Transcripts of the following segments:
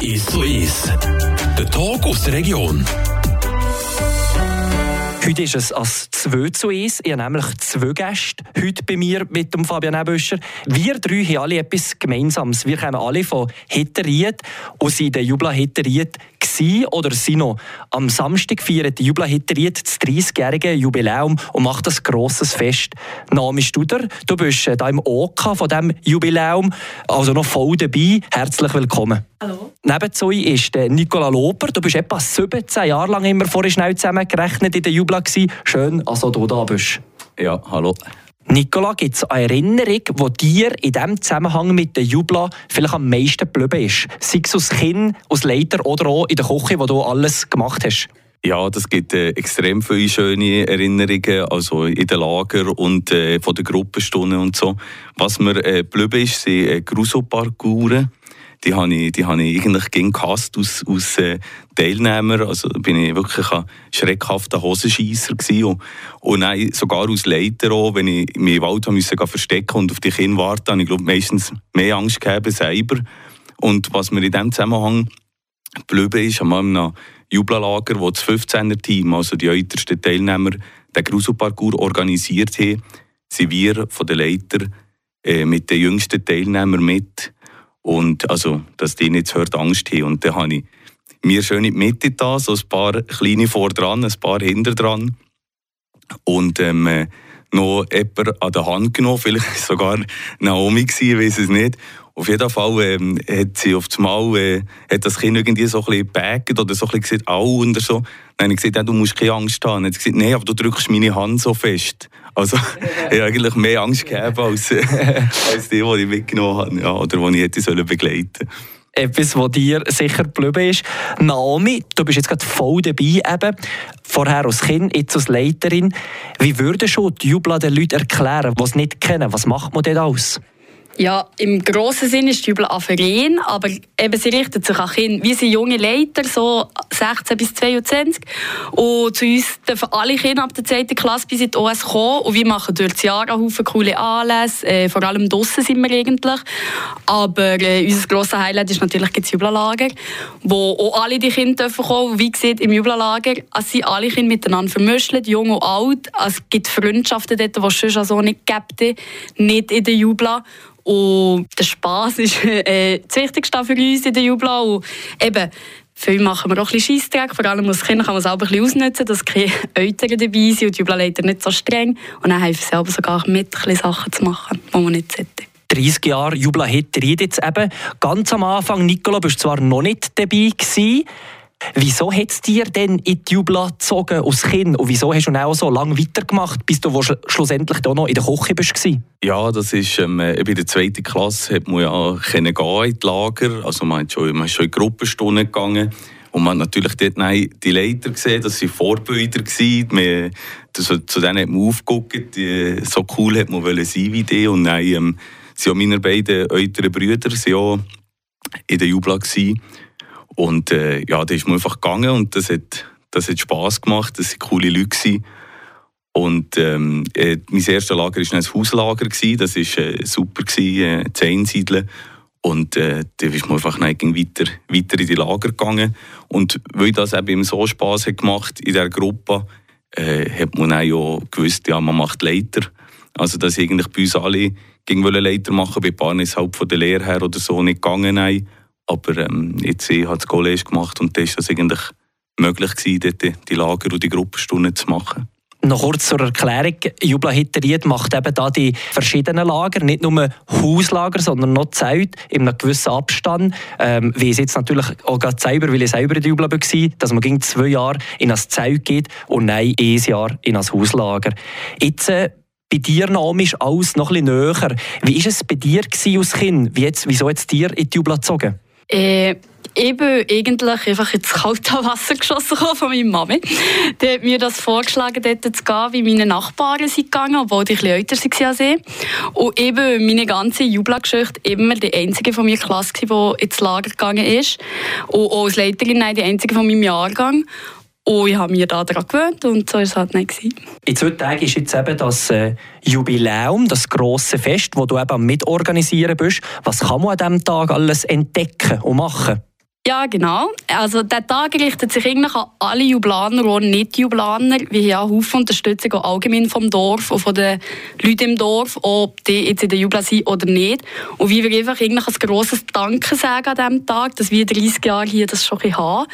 Ist so ist. Der Talk aus der Region. Heute ist es als 2 zu 1. Ich habe nämlich zwei Gäste heute bei mir mit dem Fabian Ebüscher. Wir drei haben alle etwas Gemeinsames. Wir kommen alle von Hitteried und sind in der Jubla Hitteried oder sind noch. Am Samstag feiert die Jubla Hitteried das 30-jährige Jubiläum und macht ein grosses Fest. Naomi Studer, du bist hier äh, im OK von diesem Jubiläum, also noch voll dabei. Herzlich willkommen. Hallo. Neben zu ist Nicola Loper. Du bist etwa 17 Jahre lang immer vorher schnell zusammengerechnet in der Jubla gewesen. Schön, also du da bist. Ja, hallo. Nicola, gibt es eine Erinnerung, die dir in diesem Zusammenhang mit der Jubla vielleicht am meisten geblieben ist? Sei es als Kind, als Leiter oder auch in der Küche, wo du alles gemacht hast? Ja, das gibt äh, extrem viele schöne Erinnerungen, also in den Lager und äh, von den Gruppenstunden und so. Was mir äh, geblieben ist, sind äh, Grusoparcours die habe ich, die habe ich eigentlich gegen gehasst aus, aus äh, Teilnehmern. Also bin ich wirklich ein schreckhafter Hosenscheisser gewesen. Und, und sogar aus Leiter auch, wenn ich mich im Wald musste verstecken und auf die Kinder warten, habe ich glaube meistens mehr Angst gehabt selber. Und was mir in diesem Zusammenhang geblieben ist, an einem Jubellager, wo das 15er-Team, also die ältesten Teilnehmer, den Gruselparcours organisiert haben, sind wir von den Leitern äh, mit den jüngsten Teilnehmern mit und also, dass die nicht hört Angst haben. Und dann habe ich mir schön in die Mitte da, so ein paar kleine vor dran, ein paar hinter dran. Und ähm, äh, noch jemand an der Hand genommen, vielleicht sogar Naomi gewesen, ich weiß es nicht. Auf jeden Fall ähm, hat sie auf das Mal, äh, hat das Kind irgendwie so ein bisschen oder so ein bisschen gesagt, au oder so. Dann habe ich gesagt, du musst keine Angst haben. Dann hat sie gesagt, nein, aber du drückst meine Hand so fest. Also, ich habe eigentlich mehr Angst gehabt als, als die, die ich mitgenommen habe, ja, oder die ich hätte sollen begleiten etwas, was dir sicher geblieben ist. Naomi, du bist jetzt gerade voll dabei, eben. vorher als Kind, jetzt als Leiterin. Wie würdest du die Jubel den Leuten erklären, die es nicht kennen? Was macht man dort aus? Ja, im grossen Sinne ist die Jubel ein aber eben sie richtet sich an Kinder. Wir sind junge Leiter, so 16 bis 22. Und zu uns dürfen alle Kinder ab der 10. Klasse bis in die OS kommen. Und wir machen durch das Jahr auch viele coole Anlässe. Äh, vor allem draussen sind wir eigentlich. Aber äh, unser grosses Highlight ist natürlich das Jubellager, wo auch alle die Kinder dürfen kommen. Wie gesagt, im Jubellager also sind alle Kinder miteinander vermischt, jung und alt. Also es gibt Freundschaften dort, die es schon so nicht gibt, nicht in der Jubla. Und der Spass ist äh, das Wichtigste für uns in der Jubla. Und eben, viel machen wir auch ein bisschen Scheissdreck. Vor allem als Kinder kann man es auch ein bisschen ausnutzen, dass keine Eltern dabei sind und die Jubelleiter nicht so streng. Und dann helfen sie selber sogar mit, ein bisschen Sachen zu machen, die man nicht sollte. 30 Jahre Jubla hätte jetzt eben. Ganz am Anfang, Nicola, bist du zwar noch nicht dabei gewesen, Wieso hat es dir denn in die Jubla gezogen als Kind? Und wieso hast du auch so lange weitergemacht, bis du schlussendlich auch noch in der Küche bist? Ja, das ist, ähm, bei der zweiten Klasse hat man ja gehen in die Lager. Also man, hat schon, ist schon in Gruppenstunden gegangen. Und man hat natürlich dort die Leiter gesehen, das waren Vorbilder. Man, das, zu denen hat man aufgeguckt. Die, so cool hat man sein wie die. Und nein, ähm, sind auch meine beiden älteren Brüder sind auch in der Jubla gewesen. Und äh, ja, da ist man einfach gegangen und das hat, das hat Spass gemacht, das waren coole Leute. Gewesen. Und ähm, äh, mein erstes Lager war ein Hauslager, gewesen. das war äh, super, gewesen, äh, einsiedeln. Und äh, da ist man einfach weiter, weiter in die Lager gegangen. Und weil das eben so Spass hat gemacht in dieser Gruppe, äh, hat man auch gewusst, ja, man macht Leiter. Also, dass eigentlich bei uns alle gegen Leiter machen, bei Paaren ist halt von der Lehre her oder so nicht gegangen. Haben. Aber ähm, jetzt ich habe das College gemacht und da war das eigentlich möglich gewesen, dort die Lager und die Gruppenstunden zu machen. Noch kurz zur Erklärung. Jubla Hitteried macht eben da die verschiedenen Lager, nicht nur Hauslager, sondern noch Zelt in einem gewissen Abstand. Ähm, wie es jetzt natürlich auch gerade selber, weil ich selber in der Jubla war, dass man gegen zwei Jahre in ein Zelt geht und nein, ein Jahr in ein Hauslager. Jetzt, äh, bei dir, Naomi, ist alles noch ein bisschen näher. Wie war es bei dir als Kind? Wie jetzt, wieso jetzt dir in die Jubla gezogen? Äh, bin eigentlich einfach ins kalte Wasser geschossen von meiner Mami. Die hat mir das vorgeschlagen, dort zu gehen, wie meine Nachbarn sind gegangen, obwohl die etwas älter waren als ich. Und bin meine ganze Jubelgeschichte immer die einzige von meiner Klasse, die ins Lager gegangen ist. Und auch als Leiterin die einzige von meinem Jahrgang. Und ich habe mich daran gewöhnt und so war es halt nicht. In zwei Tagen ist jetzt eben das äh, Jubiläum, das grosse Fest, wo du eben mitorganisieren bist. Was kann man an diesem Tag alles entdecken und machen? Ja, genau. Also der Tag richtet sich eigentlich an alle Jublaner und Nicht-Jublaner. Wir haben Haufen Unterstützung auch allgemein vom Dorf und von den Leuten im Dorf, ob die jetzt in der Jubla sind oder nicht. Und wir wollen einfach eigentlich ein grosses Danke sagen an diesem Tag, dass wir 30 Jahre hier das schon haben.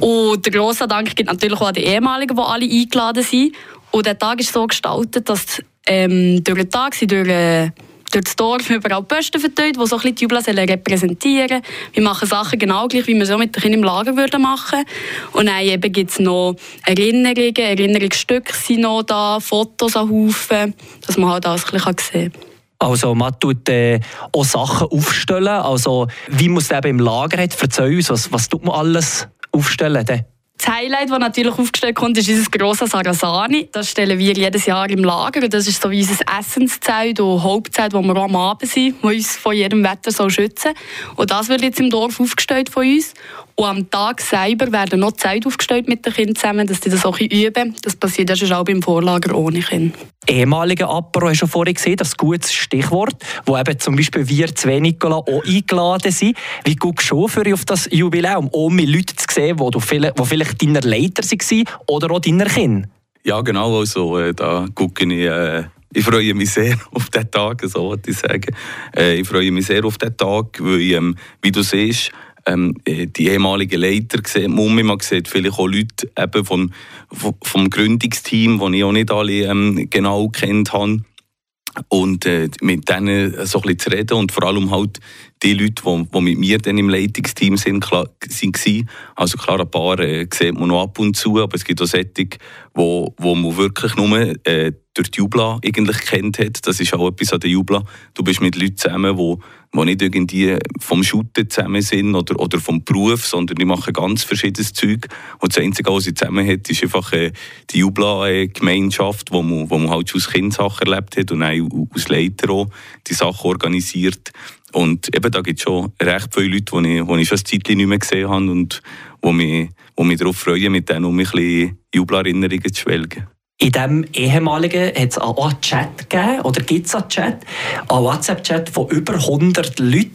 Und der grosse Dank geht natürlich auch an die ehemaligen, die alle eingeladen sind. Und der Tag ist so gestaltet, dass ähm, durch den Tag sind durch äh, durch das Dorf überall Posten verteilt, die so ein bisschen die Jubla repräsentieren Wir machen Sachen genau gleich, wie wir so mit den Kindern im Lager würden machen Und dann eben gibt es noch Erinnerungen, Erinnerungsstücke sind noch da, Fotos an Haufen, dass man halt alles ein bisschen sehen kann. Also man tut äh, auch Sachen aufstellen, also wie man es eben im Lager hat. Erzähl uns, was, was tut man alles aufstellen? Denn? Das Highlight, das natürlich aufgestellt kommt, ist unser grosses Sarasani. Das stellen wir jedes Jahr im Lager. Das ist so wie unser Essenszelt und Hauptzelt, wo wir am Abend sind, das uns von jedem Wetter so schützen Und das wird jetzt im Dorf aufgestellt von uns. Und am Tag selber werden noch Zeit aufgestellt mit den Kindern zusammen, dass sie das auch üben. Das passiert ist auch beim Vorlager ohne Kinder. Ehemalige Apero hast du vorhin gesehen, das gutes Stichwort, wo eben zum Beispiel wir zwei Nikola auch eingeladen sind. Wie guckst du für auf das Jubiläum, um Leute zu sehen, die, vielleicht, die vielleicht deine Leiter waren oder auch deine Kinder? Ja, genau. Also, äh, da gucke ich. Äh ich freue mich sehr auf diesen Tag, so wollte ich sagen. Äh, ich freue mich sehr auf diesen Tag, weil, ähm, wie du siehst, ähm, äh, die ehemaligen Leiter sieht man, man sieht vielleicht auch Leute eben vom, vom Gründungsteam, die ich auch nicht alle ähm, genau kennt habe. Und äh, mit denen so ein bisschen zu reden und vor allem halt die Leute, die, die mit mir dann im Leitungsteam sind, klar, sind also klar, ein paar äh, sieht man noch ab und zu, aber es gibt auch solche, wo, wo man wirklich nur äh, durch die Jubla eigentlich kennt hat. Das ist auch etwas an der Jubla. Du bist mit Leuten zusammen, die die nicht irgendwie vom Shooten zusammen sind oder, oder vom Beruf, sondern die machen ganz verschiedenes Zeug. Und das Einzige, was sie zusammen hat, ist einfach äh, die Jubla-Gemeinschaft, wo man, wo man halt schon als Kind Sachen erlebt hat und auch als Leiter auch die Sachen organisiert. Und eben da gibt es schon recht viele Leute, die ich, die ich schon ein Zeitchen nicht mehr gesehen habe und die mich, die mich darauf freuen, mit denen um ein bisschen Jubelerinnerungen zu schwelgen. In diesem ehemaligen hat es auch einen Chat gegeben, oder gibt es einen Chat, einen WhatsApp-Chat von über 100 Leuten.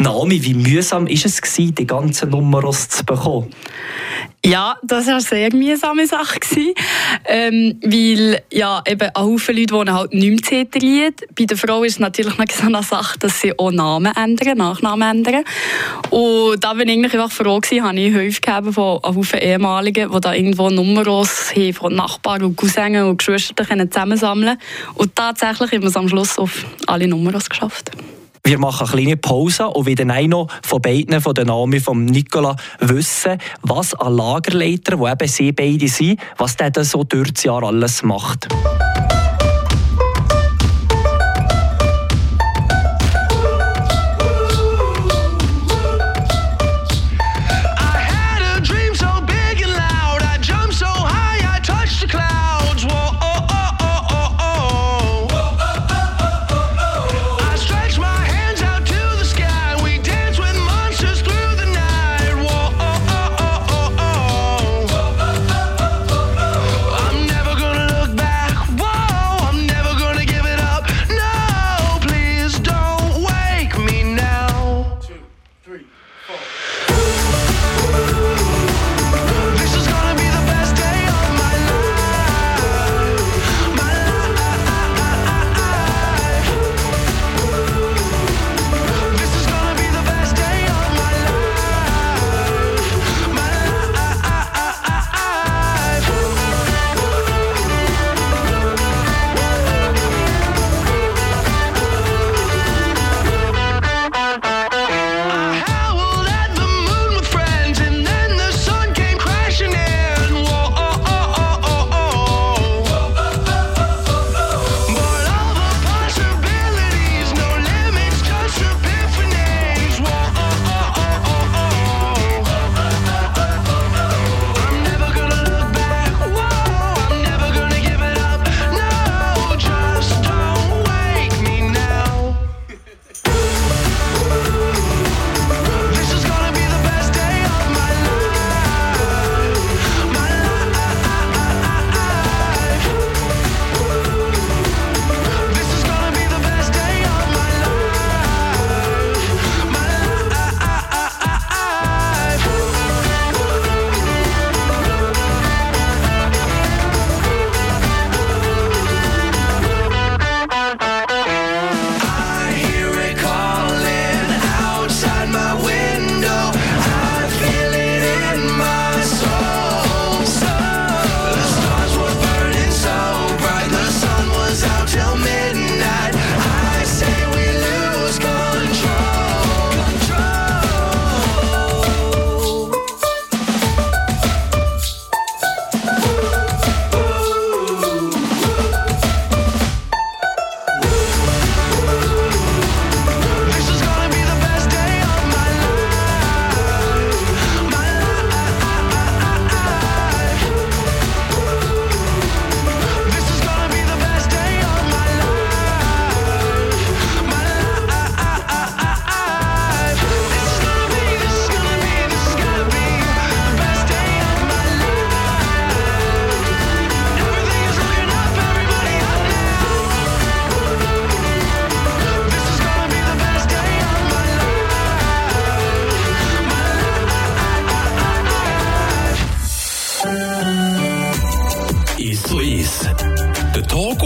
Naomi, wie mühsam war es, die ganzen Nummers zu bekommen? Ja, das war eine sehr mühsame Sache. Ähm, weil ja, eben ein Haufen Leute wohnen halt nicht mehr in Bei der Frau ist es natürlich noch so eine Sache, dass sie auch Namen ändern, Nachnamen ändern. Und da bin ich eigentlich einfach froh gewesen, habe ich Hilfe gegeben von einem Haufen Ehemaligen, die da irgendwo Nummers haben von Nachbarn und Cousinen und Geschwistern zusammensammeln Und tatsächlich haben wir es am Schluss auf alle Nummers geschafft. Wir machen eine kleine Pause und wieder noch von beiden, von den Namen von Nicola, wissen, was ein Lagerleiter, wo eben sie beide sind, was der so durch das Jahr alles macht.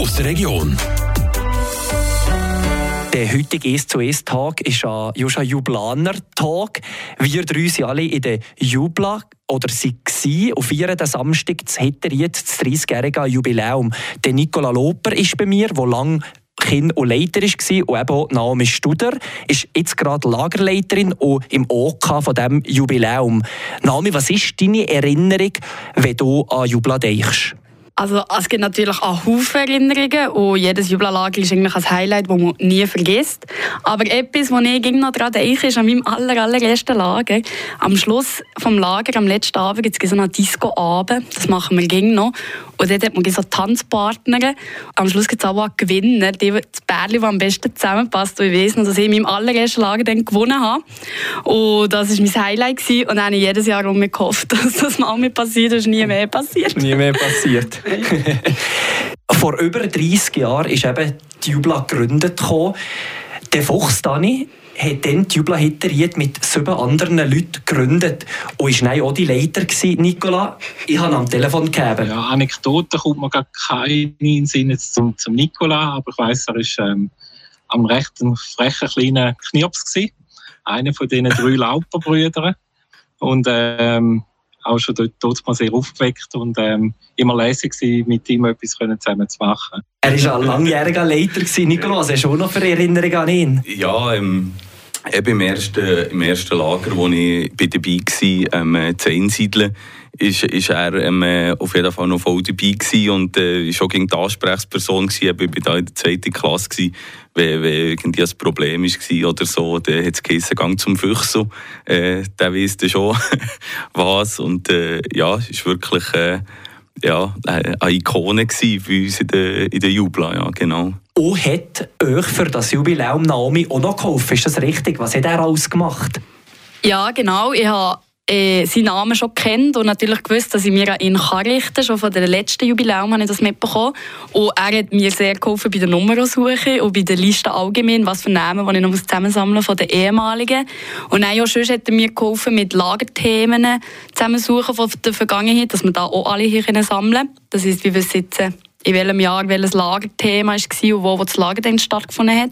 Der Region. Der heutige «Es zu Es Tag ist ein Jublaner Tag. Wir drei sind alle in der Jubla oder sie waren und feiern den Samstag das Hetteriet, das 30-jährige Jubiläum. Der Nicola Loper ist bei mir, der lange Kind und Leiter war und eben auch Naomi Studer ist jetzt gerade Lagerleiterin und im OK von diesem Jubiläum. Naomi, was ist deine Erinnerung, wenn du an Jubla denkst? Also es gibt natürlich auch Haufen Erinnerungen und jedes Jubelalager ist eigentlich ein Highlight, das man nie vergisst. Aber etwas, was ich noch daran denke, ist an meinem aller, allerersten Lager. Am Schluss vom Lager, am letzten Abend, gibt es so einen Disco-Abend. Das machen wir noch. Und dort hat man so Tanzpartner. Am Schluss gibt es aber auch Gewinner, die, das Bärli, das am besten zusammenpasst. Und ich weiß noch, dass ich in meinem allerersten Lager dann gewonnen habe. Und das war mein Highlight. Gewesen. Und dann habe ich jedes Jahr um mich gehofft, dass das mal mir passiert. Das ist nie mehr passiert. Nie mehr passiert. Vor über 30 Jahren ist eben die Jubla gegründet. Der Fuchs Dani hat dann die Jubla Hitteriet mit sieben anderen Leuten gegründet und war auch die Leiter gewesen, Nicola. Ich habe am Telefon gegeben. Ja, Anekdoten kommt mir gar keine in Sinn zum, zum Nicola, aber ich weiss, er war ähm, am recht frechen kleinen Knirps gewesen. Einer von diesen drei Lauperbrüdern. Und ähm, auch schon dort, dort mal sehr aufgeweckt und ähm, immer lässig gewesen, mit ihm etwas zusammen zu machen. Er war ein langjähriger Leiter, Nikolaus. Hast du auch noch für Erinnerungen an ihn? Ja, ähm, Eben im ersten, im ersten Lager, wo ich bei dabei war, ähm, zu einsiedeln, ist, ist er ähm, auf jeden Fall noch voll dabei gewesen und äh, schon gegen die Ansprechperson gewesen. Ich war da in der zweiten Klasse, gewesen, wenn, wenn irgendwie ein Problem war oder so, dann hat es geheißen, Gang zum Füchsel. Äh, der weiss dann schon was und äh, ja, ist wirklich äh, ja, eine Ikone für uns in der, in der Jubla, ja, genau. Und hat euch für das Jubiläum Naomi auch noch geholfen? Ist das richtig? Was hat er alles gemacht? Ja, genau. Ich habe äh, seinen Namen schon kennt und natürlich gewusst, dass ich mir an ihn kann richten Schon von der letzten Jubiläum habe ich das mitbekommen. Und er hat mir sehr geholfen bei der Nummernsuche und bei der Liste allgemein, was für Namen, die ich noch zusammensammeln von den ehemaligen. Und ja, sonst hat er mir geholfen mit Lagerthemen zusammensuchen von der Vergangenheit, dass wir da auch alle hier sammeln können. Das ist, wie wir sitzen in welchem Jahr welches Lagerthema war und wo, wo das Lager dann stattgefunden hat.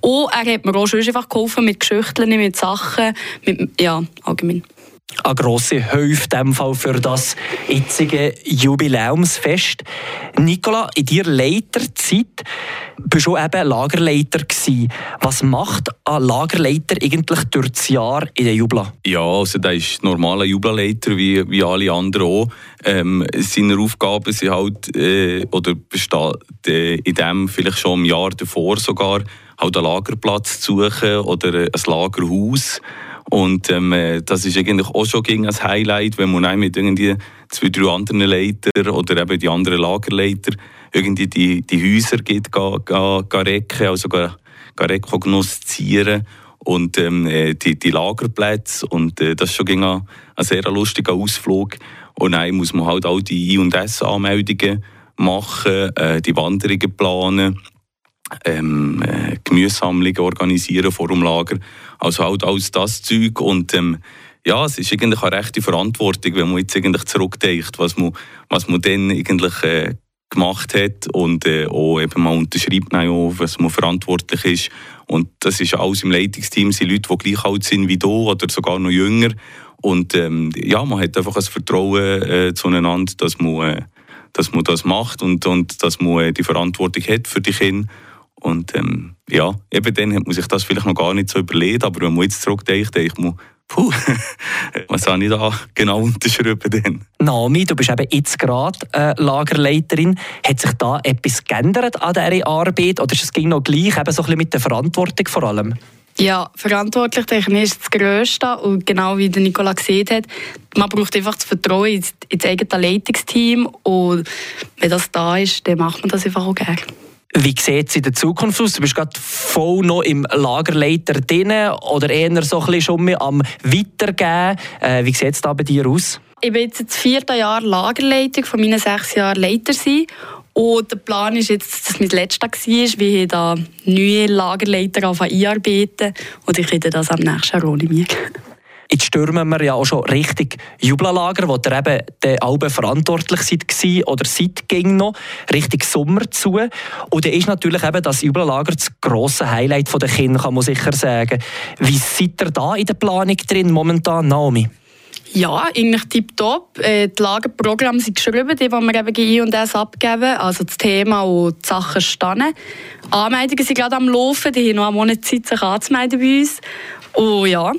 Und er hat mir auch schon einfach geholfen mit Geschichten, mit Sachen, mit, ja, allgemein eine grosse Hilfe für das jetzige Jubiläumsfest. Nicola, in deiner Leiterzeit bist du eben Lagerleiter gewesen. Was macht ein Lagerleiter eigentlich durch das Jahr in der Jubla? Ja, also der ist normaler Jubla-Leiter wie, wie alle anderen auch. Ähm, seine Aufgaben sind halt, äh, oder besteht äh, in dem vielleicht schon im Jahr davor sogar, halt einen Lagerplatz zu suchen oder ein Lagerhaus. Und ähm, äh, das ist eigentlich auch schon gegen ein Highlight, wenn man mit irgendwie zwei, drei anderen Leitern oder eben die anderen Lagerleiter irgendwie die, die Häuser geht, ga, ga, ga recken, also ga, ga rekognoszieren und ähm, äh, die, die Lagerplätze. Und äh, das ist schon ein, ein sehr lustiger Ausflug. Und dann muss man halt auch die I- und S-Anmeldungen machen, äh, die Wanderungen planen ähm, äh, Gemüsesammlungen organisieren vor dem Lager. Also halt alles das Zeug und ähm, ja, es ist eigentlich eine rechte Verantwortung, wenn man jetzt eigentlich zurückdenkt, was man, was man dann eigentlich äh, gemacht hat und äh, auch eben mal unterschreibt, auch, was man verantwortlich ist. Und das ist alles im Leitungsteam, sind Leute, die gleich alt sind wie du oder sogar noch jünger. Und ähm, ja, man hat einfach ein Vertrauen äh, zueinander, dass man, äh, dass man das macht und, und dass man äh, die Verantwortung hat für die Kinder. Und ähm, ja, eben dann hat man sich das vielleicht noch gar nicht so überlegt, aber wenn man jetzt zurückdenkt, denkt man, puh, was habe ich da genau unterschrieben denn? Naomi, du bist eben jetzt gerade äh, Lagerleiterin. Hat sich da etwas geändert an dieser Arbeit oder ist es ging noch gleich, eben so ein bisschen mit der Verantwortung vor allem? Ja, verantwortlich denke ich, ist das Größte. Und genau wie der Nicola gesehen hat, man braucht einfach das Vertrauen ins, ins eigene Leitungsteam. Und wenn das da ist, dann macht man das einfach auch gerne. Wie sieht es in der Zukunft aus? Du bist gerade voll noch im Lagerleiter drin oder eher so ein bisschen schon am Weitergeben. Äh, wie sieht es da bei dir aus? Ich bin jetzt das vierte Jahr Lagerleitung, von meinen sechs Jahren Leiter sein. Und der Plan ist jetzt, dass mein letzter war, wie ich da neue Lagerleiter einarbeiten und ich rede das am nächsten Jahr ohne mich. Jetzt stürmen wir ja auch schon Richtung Jubellager, wo ihr eben den Alben verantwortlich seid oder seid ging noch, Richtung Sommer zu. Und da ist natürlich eben das Jubellager das grosse Highlight der Kinder, kann man sicher sagen. Wie seid ihr da in der Planung drin momentan, Naomi? Ja, eigentlich tipptopp. Äh, die Lagerprogramme sind geschrieben, die, die wir eben I und S abgeben. Also das Thema und die Sachen stehen. Anmeldungen sind gerade am Laufen, die haben noch einen Monat Zeit, sich anzumelden bei uns. Und ja.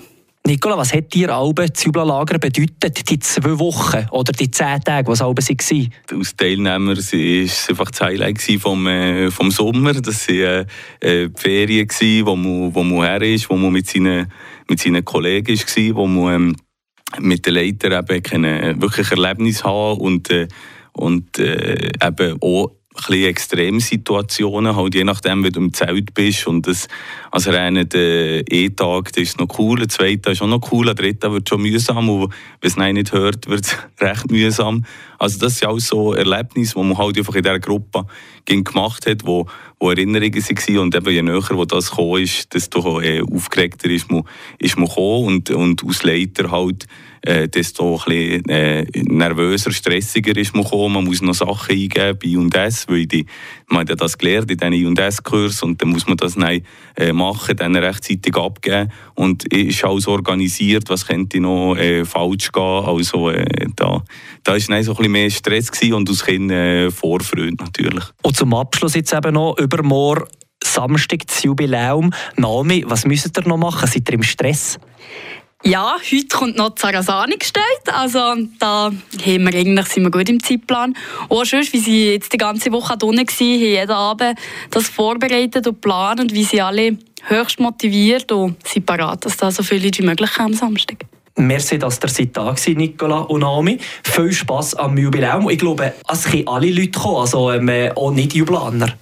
Nicola, was hat dir Alben Jubelalager bedeutet, die zwei Wochen oder die zehn Tage, was Alben waren? Als Teilnehmer war es einfach das Highlight vom, äh, vom Sommer. Das waren äh, äh, die Ferien, wo man, wo man her ist, wo man mit seinen, mit seinen Kollegen war, wo man ähm, mit den Leitern eben können wirklich Erlebnis haben und, äh, und äh, eben auch ein Extremsituationen, halt je nachdem, wie du im Zelt bist. Und das, also rein der E-Tag, das ist noch cool, der zweite ist auch noch cool, der dritte wird schon mühsam und wenn es nicht hört, wird es recht mühsam. Also das sind auch so Erlebnisse, die man halt einfach in dieser Gruppe gemacht hat, wo, wo Erinnerungen waren und eben je näher wo das gekommen ist, desto äh, aufgeregter ist man, ist man gekommen und, und aus Leiter halt äh, desto ein bisschen, äh, nervöser, stressiger ist man gekommen. Man muss noch Sachen eingeben bei I&S, weil die, man hat ja das gelernt in diesen I&S-Kurs und dann muss man das dann, äh, machen, dann rechtzeitig abgeben und ist alles organisiert, was könnte noch äh, falsch gehen. Also äh, da, da so ein bisschen mehr Stress gewesen und aus Kind äh, Vorfreude natürlich. Und zum Abschluss jetzt eben noch übermorgen Samstag das Jubiläum. Naomi, was müsst ihr noch machen? Seid ihr im Stress? Ja, heute kommt noch Zarazani gestellt. Also da haben wir eigentlich, sind wir gut im Zeitplan. Auch sonst, wie sie jetzt die ganze Woche da unten waren, jeden Abend das vorbereitet und geplant und wie sie alle höchst motiviert und sind parat, dass da so viele wie möglich am Samstag. Merci, dass ihr seid da seid, Nicola und Naomi. Viel Spass am Jubiläum. Ich glaube, es können alle Leute kommen, also ähm, auch nicht Jubelaner.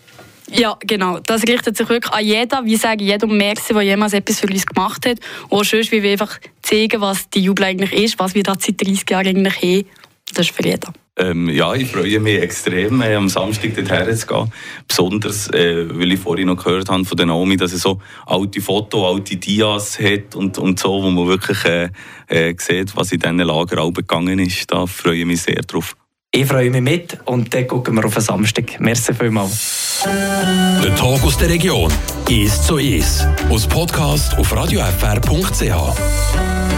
Ja, genau. Das richtet sich wirklich an jeden. Wir sagen jedem Merci, der jemals etwas für uns gemacht hat. Und schön, wie wir einfach zeigen, was die Jubel eigentlich ist, was wir da seit 30 Jahren eigentlich haben. Das ist für jeden. Ähm, ja, ich freue mich extrem, äh, am Samstag dorthin zu gehen. Besonders, äh, weil ich vorhin noch gehört habe von der Naomi, dass er so alte Fotos, alte Dias hat und, und so, wo man wirklich äh, äh, sieht, was in diesen Lager auch begangen ist. Da freue ich mich sehr drauf. Ich freue mich mit und dann gucken wir auf den Samstag. Merci vielmals. Der Tag aus der Region ist so ist. Aus Podcast auf radiofr.ch.